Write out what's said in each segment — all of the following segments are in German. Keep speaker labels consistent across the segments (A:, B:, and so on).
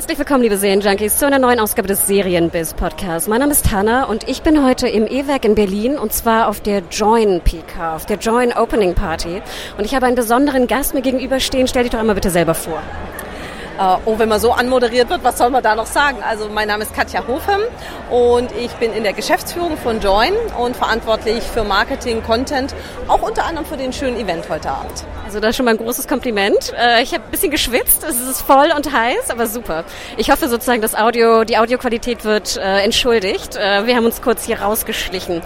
A: Herzlich willkommen, liebe Serienjunkies, zu einer neuen Ausgabe des Serienbiz Podcasts. Mein Name ist Hanna und ich bin heute im E-Werk in Berlin und zwar auf der Join PK, auf der Join Opening Party. Und ich habe einen besonderen Gast mir gegenüberstehen. Stell dich doch einmal bitte selber vor.
B: Äh, oh, wenn man so anmoderiert wird, was soll man da noch sagen? Also mein Name ist Katja Hofem und ich bin in der Geschäftsführung von Join und verantwortlich für Marketing, Content, auch unter anderem für den schönen Event heute Abend.
A: Also das ist schon mal ein großes Kompliment. Äh, ich habe ein bisschen geschwitzt, es ist voll und heiß, aber super. Ich hoffe sozusagen, das Audio, die Audioqualität wird äh, entschuldigt. Wir haben uns kurz hier rausgeschlichen.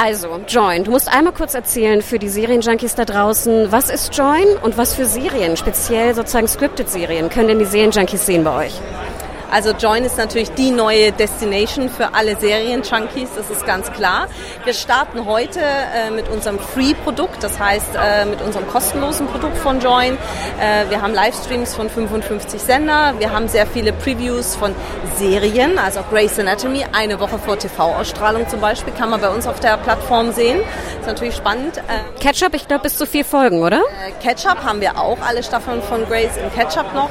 A: Also, Join. Du musst einmal kurz erzählen für die Serienjunkies da draußen, was ist Join und was für Serien, speziell sozusagen Scripted-Serien, können denn die Serienjunkies sehen bei euch?
B: Also Join ist natürlich die neue Destination für alle Serien-Junkies, das ist ganz klar. Wir starten heute äh, mit unserem Free-Produkt, das heißt äh, mit unserem kostenlosen Produkt von Join. Äh, wir haben Livestreams von 55 Sender, wir haben sehr viele Previews von Serien, also Grey's Anatomy, eine Woche vor TV-Ausstrahlung zum Beispiel, kann man bei uns auf der Plattform sehen. Ist natürlich spannend. Äh,
A: Ketchup, ich glaube bis zu vier Folgen, oder?
B: Äh, Ketchup haben wir auch, alle Staffeln von Grey's in Ketchup noch.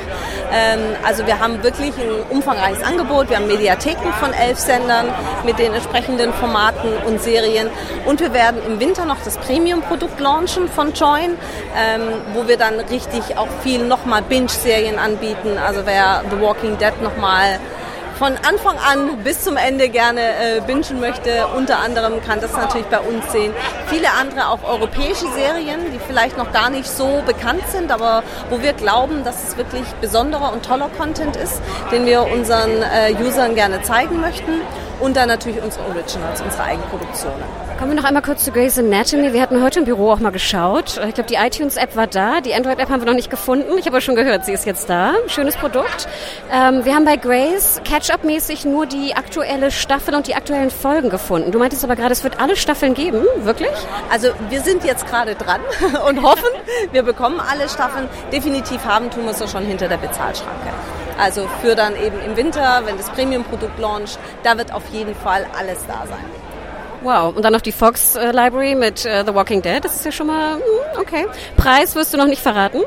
B: Ähm, also wir haben wirklich ein umfangreiches Angebot. Wir haben Mediatheken von elf Sendern mit den entsprechenden Formaten und Serien. Und wir werden im Winter noch das Premium-Produkt launchen von Join, ähm, wo wir dann richtig auch viel nochmal Binge-Serien anbieten. Also wer The Walking Dead nochmal von Anfang an bis zum Ende gerne äh, bingen möchte, unter anderem kann das natürlich bei uns sehen. Viele andere auch europäische Serien, die vielleicht noch gar nicht so bekannt sind, aber wo wir glauben, dass es wirklich besonderer und toller Content ist, den wir unseren äh, Usern gerne zeigen möchten und dann natürlich unsere Originals, unsere Eigenproduktionen.
A: Kommen wir noch einmal kurz zu Grey's Anatomy. Wir hatten heute im Büro auch mal geschaut. Ich glaube, die iTunes-App war da. Die Android-App haben wir noch nicht gefunden. Ich habe aber schon gehört, sie ist jetzt da. Schönes Produkt. Ähm, wir haben bei Grey's Catch-up-mäßig nur die aktuelle Staffel und die aktuellen Folgen gefunden. Du meintest aber gerade, es wird alle Staffeln geben. Wirklich?
B: Also wir sind jetzt gerade dran und hoffen, wir bekommen alle Staffeln. Definitiv haben tun wir es schon hinter der Bezahlschranke. Also für dann eben im Winter, wenn das Premium-Produkt launcht, da wird auf jeden Fall alles da sein.
A: Wow, und dann noch die Fox äh, Library mit äh, The Walking Dead. Das ist ja schon mal hm, okay. Preis wirst du noch nicht verraten?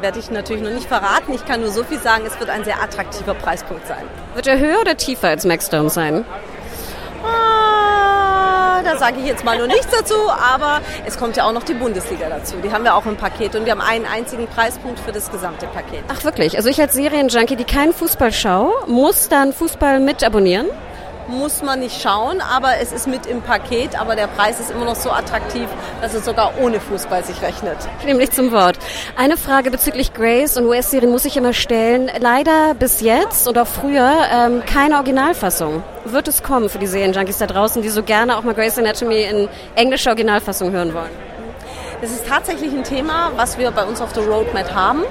B: Werde ich natürlich noch nicht verraten. Ich kann nur so viel sagen, es wird ein sehr attraktiver Preispunkt sein.
A: Wird er höher oder tiefer als Maxdome sein?
B: Sage ich jetzt mal nur nichts dazu, aber es kommt ja auch noch die Bundesliga dazu. Die haben wir auch im Paket und wir haben einen einzigen Preispunkt für das gesamte Paket.
A: Ach wirklich? Also ich als Serienjunkie, die keinen Fußball schaue, muss dann Fußball mit abonnieren?
B: Muss man nicht schauen, aber es ist mit im Paket, aber der Preis ist immer noch so attraktiv, dass es sogar ohne Fußball sich rechnet.
A: Nämlich zum Wort. Eine Frage bezüglich Grace und US-Serien muss ich immer stellen. Leider bis jetzt und auch früher ähm, keine Originalfassung. Wird es kommen für die Serienjunkies da draußen, die so gerne auch mal Grace Anatomy in englischer Originalfassung hören wollen?
B: Das ist tatsächlich ein Thema, was wir bei uns auf der Roadmap haben.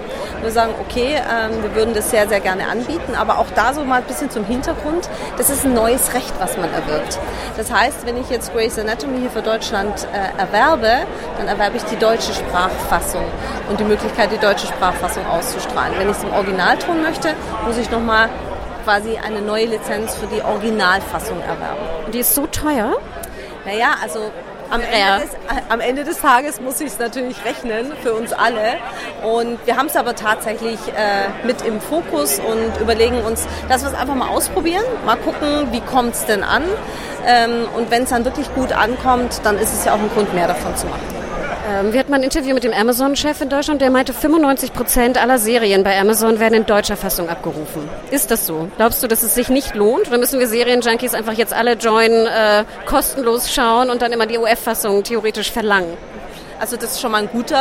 B: Wir sagen, okay, ähm, wir würden das sehr, sehr gerne anbieten, aber auch da so mal ein bisschen zum Hintergrund. Das ist ein neues Recht, was man erwirbt. Das heißt, wenn ich jetzt Grey's Anatomy hier für Deutschland äh, erwerbe, dann erwerbe ich die deutsche Sprachfassung und die Möglichkeit, die deutsche Sprachfassung auszustrahlen. Wenn ich es im Originalton möchte, muss ich nochmal quasi eine neue Lizenz für die Originalfassung erwerben.
A: Und die ist so teuer?
B: Naja, also am Ende, des, am Ende des Tages muss ich es natürlich rechnen für uns alle. Und wir haben es aber tatsächlich äh, mit im Fokus und überlegen uns, dass wir es einfach mal ausprobieren, mal gucken, wie kommt es denn an. Ähm, und wenn es dann wirklich gut ankommt, dann ist es ja auch ein Grund mehr davon zu machen.
A: Ähm, wir hatten mal ein Interview mit dem Amazon-Chef in Deutschland, der meinte, 95 Prozent aller Serien bei Amazon werden in deutscher Fassung abgerufen. Ist das so? Glaubst du, dass es sich nicht lohnt? Oder müssen wir Serienjunkies einfach jetzt alle joinen, äh, kostenlos schauen und dann immer die UF-Fassung theoretisch verlangen?
B: Also das ist schon mal ein guter,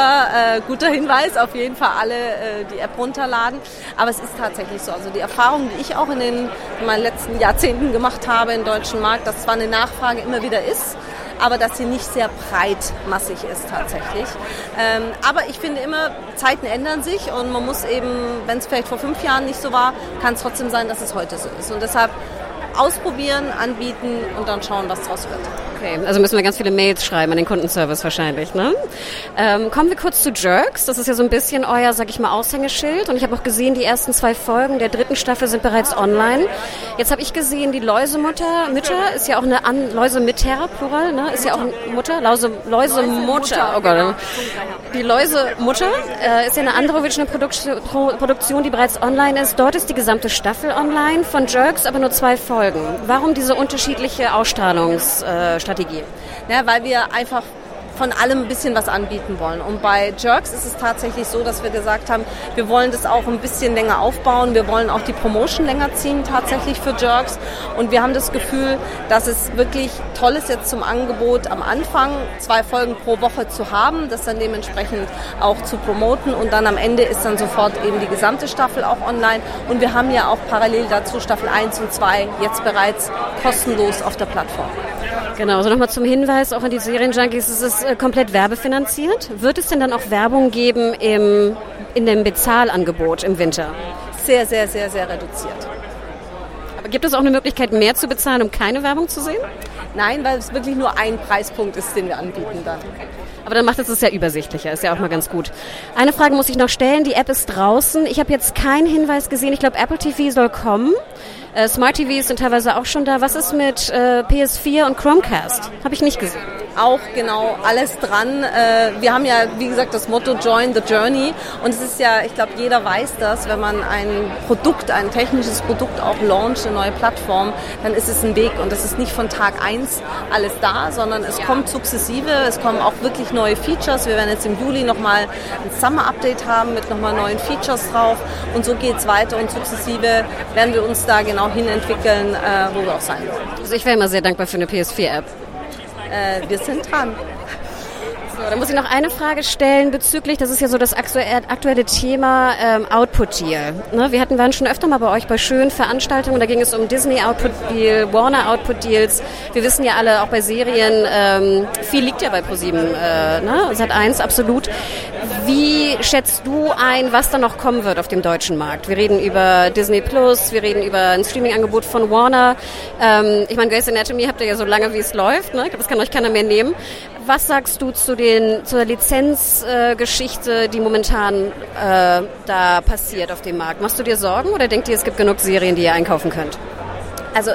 B: äh, guter Hinweis, auf jeden Fall alle äh, die App runterladen. Aber es ist tatsächlich so. Also die Erfahrung, die ich auch in den in meinen letzten Jahrzehnten gemacht habe im deutschen Markt, dass zwar eine Nachfrage immer wieder ist, aber dass sie nicht sehr breitmassig ist tatsächlich. Ähm, aber ich finde immer, Zeiten ändern sich und man muss eben, wenn es vielleicht vor fünf Jahren nicht so war, kann es trotzdem sein, dass es heute so ist. Und deshalb ausprobieren, anbieten und dann schauen, was draus wird.
A: Okay, also müssen wir ganz viele Mails schreiben an den Kundenservice wahrscheinlich, ne? Ähm, kommen wir kurz zu Jerks. Das ist ja so ein bisschen euer, sag ich mal, Aushängeschild. Und ich habe auch gesehen, die ersten zwei Folgen der dritten Staffel sind bereits online. Jetzt habe ich gesehen, die Läusemutter, Mütter ist ja auch eine An Läusemütter, Plural, ne? Ist ja auch Mutter, Lause, Läusemutter. Oh Gott. Die Läusemutter äh, ist ja eine andere Original Produktion, die bereits online ist. Dort ist die gesamte Staffel online von Jerks, aber nur zwei Folgen. Warum diese unterschiedliche Ausstrahlungsstrategie? Strategie?
B: Ja, weil wir einfach von allem ein bisschen was anbieten wollen. Und bei Jerks ist es tatsächlich so, dass wir gesagt haben, wir wollen das auch ein bisschen länger aufbauen. Wir wollen auch die Promotion länger ziehen tatsächlich für Jerks. Und wir haben das Gefühl, dass es wirklich toll ist jetzt zum Angebot am Anfang zwei Folgen pro Woche zu haben, das dann dementsprechend auch zu promoten. Und dann am Ende ist dann sofort eben die gesamte Staffel auch online. Und wir haben ja auch parallel dazu Staffel 1 und 2 jetzt bereits kostenlos auf der Plattform.
A: Genau, also nochmal zum Hinweis auch an die Serienjunkies, es ist äh, komplett werbefinanziert. Wird es denn dann auch Werbung geben im, in dem Bezahlangebot im Winter?
B: Sehr, sehr, sehr, sehr reduziert.
A: Aber gibt es auch eine Möglichkeit, mehr zu bezahlen, um keine Werbung zu sehen?
B: Nein, weil es wirklich nur ein Preispunkt ist, den wir anbieten dann.
A: Aber dann macht es es ja übersichtlicher, ist ja auch mal ganz gut. Eine Frage muss ich noch stellen, die App ist draußen. Ich habe jetzt keinen Hinweis gesehen, ich glaube Apple TV soll kommen. Äh, Smart TVs sind teilweise auch schon da. Was ist mit äh, PS4 und Chromecast? Habe ich nicht gesehen.
B: Auch genau alles dran. Äh, wir haben ja, wie gesagt, das Motto Join the Journey. Und es ist ja, ich glaube, jeder weiß das, wenn man ein Produkt, ein technisches Produkt auch launcht, eine neue Plattform, dann ist es ein Weg. Und das ist nicht von Tag eins alles da, sondern es kommt sukzessive. Es kommen auch wirklich neue Features. Wir werden jetzt im Juli nochmal ein Summer-Update haben mit nochmal neuen Features drauf. Und so geht es weiter und sukzessive werden wir uns da genau hin entwickeln, äh, wo wir auch sein wollen.
A: Also ich wäre immer sehr dankbar für eine PS4-App.
B: Äh, wir sind dran.
A: So, dann muss ich noch eine Frage stellen bezüglich, das ist ja so das aktuelle Thema ähm, Output Deal. Ne? Wir hatten waren schon öfter mal bei euch bei schönen Veranstaltungen, da ging es um Disney Output Deal, Warner Output Deals. Wir wissen ja alle, auch bei Serien, ähm, viel liegt ja bei ProSieben, äh, ne? Sat 1 absolut. Wie schätzt du ein, was da noch kommen wird auf dem deutschen Markt? Wir reden über Disney Plus, wir reden über ein Streaming-Angebot von Warner. Ähm, ich meine, Grey's Anatomy habt ihr ja so lange, wie es läuft. Ne? Ich glaube, das kann euch keiner mehr nehmen. Was sagst du zu den, zur Lizenzgeschichte, äh, die momentan äh, da passiert auf dem Markt? Machst du dir Sorgen oder denkt ihr, es gibt genug Serien, die ihr einkaufen könnt?
B: Also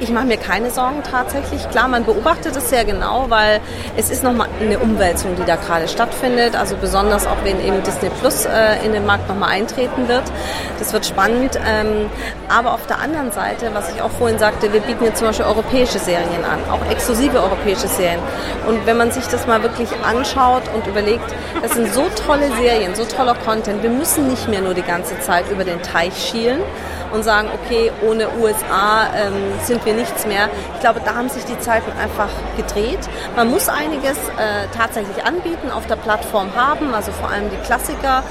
B: ich mache mir keine Sorgen tatsächlich. Klar, man beobachtet es sehr genau, weil es ist nochmal eine Umwälzung, die da gerade stattfindet. Also besonders auch, wenn eben Disney Plus äh, in den Markt nochmal eintreten wird. Das wird spannend. Ähm, aber auf der anderen Seite, was ich auch vorhin sagte, wir bieten jetzt zum Beispiel europäische Serien an, auch exklusive europäische Serien. Und wenn man sich das mal wirklich anschaut und überlegt, das sind so tolle Serien, so toller Content. Wir müssen nicht mehr nur die ganze Zeit über den Teich schielen und sagen, okay, ohne USA ähm, sind wir nichts mehr. Ich glaube, da haben sich die Zeiten einfach gedreht. Man muss einiges äh, tatsächlich anbieten, auf der Plattform haben, also vor allem die Klassiker.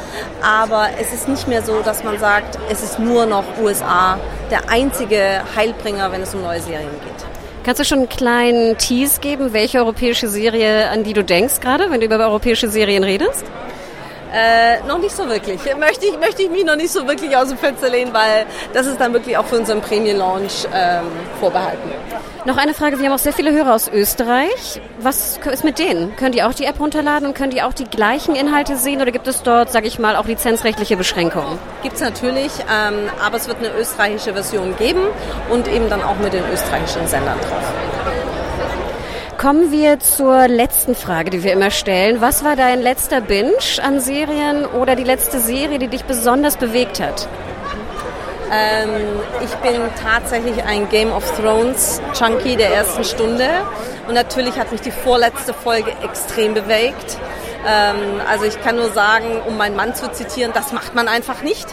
B: Aber es ist nicht mehr so, dass man sagt, es ist nur noch USA der einzige Heilbringer, wenn es um neue Serien geht.
A: Kannst du schon einen kleinen Tease geben, welche europäische Serie, an die du denkst gerade, wenn du über europäische Serien redest?
B: Äh, noch nicht so wirklich. Möchte ich, möchte ich mich noch nicht so wirklich aus dem Fenster lehnen, weil das ist dann wirklich auch für unseren Premium-Launch ähm, vorbehalten.
A: Noch eine Frage, wir haben auch sehr viele Hörer aus Österreich. Was ist mit denen? Können die auch die App runterladen und können die auch die gleichen Inhalte sehen oder gibt es dort, sage ich mal, auch lizenzrechtliche Beschränkungen?
B: Gibt es natürlich, ähm, aber es wird eine österreichische Version geben und eben dann auch mit den österreichischen Sendern drauf.
A: Kommen wir zur letzten Frage, die wir immer stellen. Was war dein letzter Binge an Serien oder die letzte Serie, die dich besonders bewegt hat?
B: Ähm, ich bin tatsächlich ein Game of Thrones Junkie der ersten Stunde und natürlich hat mich die vorletzte Folge extrem bewegt. Ähm, also ich kann nur sagen, um meinen Mann zu zitieren, das macht man einfach nicht.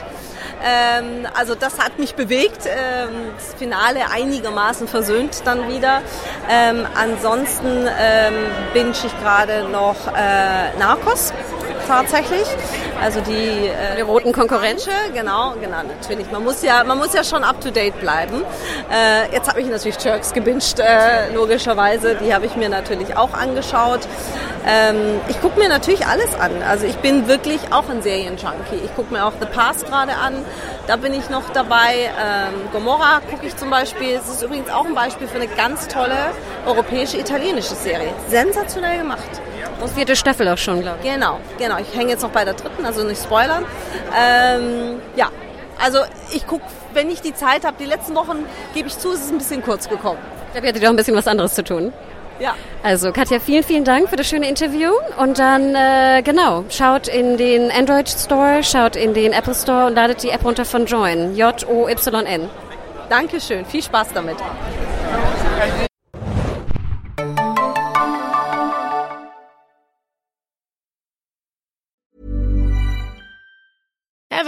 B: Ähm, also das hat mich bewegt. Ähm, das Finale einigermaßen versöhnt dann wieder. Ähm, ansonsten ähm, binge ich gerade noch äh, Narcos tatsächlich. Also die,
A: äh, die roten Konkurrenten.
B: Genau, genau, natürlich. Man muss ja, man muss ja schon up to date bleiben. Äh, jetzt habe ich natürlich Jerks gebinged, äh, logischerweise. Die habe ich mir natürlich auch angeschaut. Ähm, ich gucke mir natürlich alles an. Also ich bin wirklich auch ein Serienjunkie. Ich gucke mir auch The Past gerade an. Da bin ich noch dabei. Ähm, Gomorra gucke ich zum Beispiel. Es ist übrigens auch ein Beispiel für eine ganz tolle europäische, italienische Serie. Sensationell gemacht.
A: Und vierte Staffel auch schon, glaube
B: ich. Genau, genau. Ich hänge jetzt noch bei der dritten, also nicht spoilern. Ähm, ja, also ich gucke, wenn ich die Zeit habe. Die letzten Wochen, gebe ich zu, ist es ein bisschen kurz gekommen.
A: Da hätte ihr doch ein bisschen was anderes zu tun.
B: Ja.
A: Also Katja, vielen, vielen Dank für das schöne Interview. Und dann, äh, genau, schaut in den Android Store, schaut in den Apple Store und ladet die App runter von Join. J-O-Y-N.
B: Dankeschön, viel Spaß damit.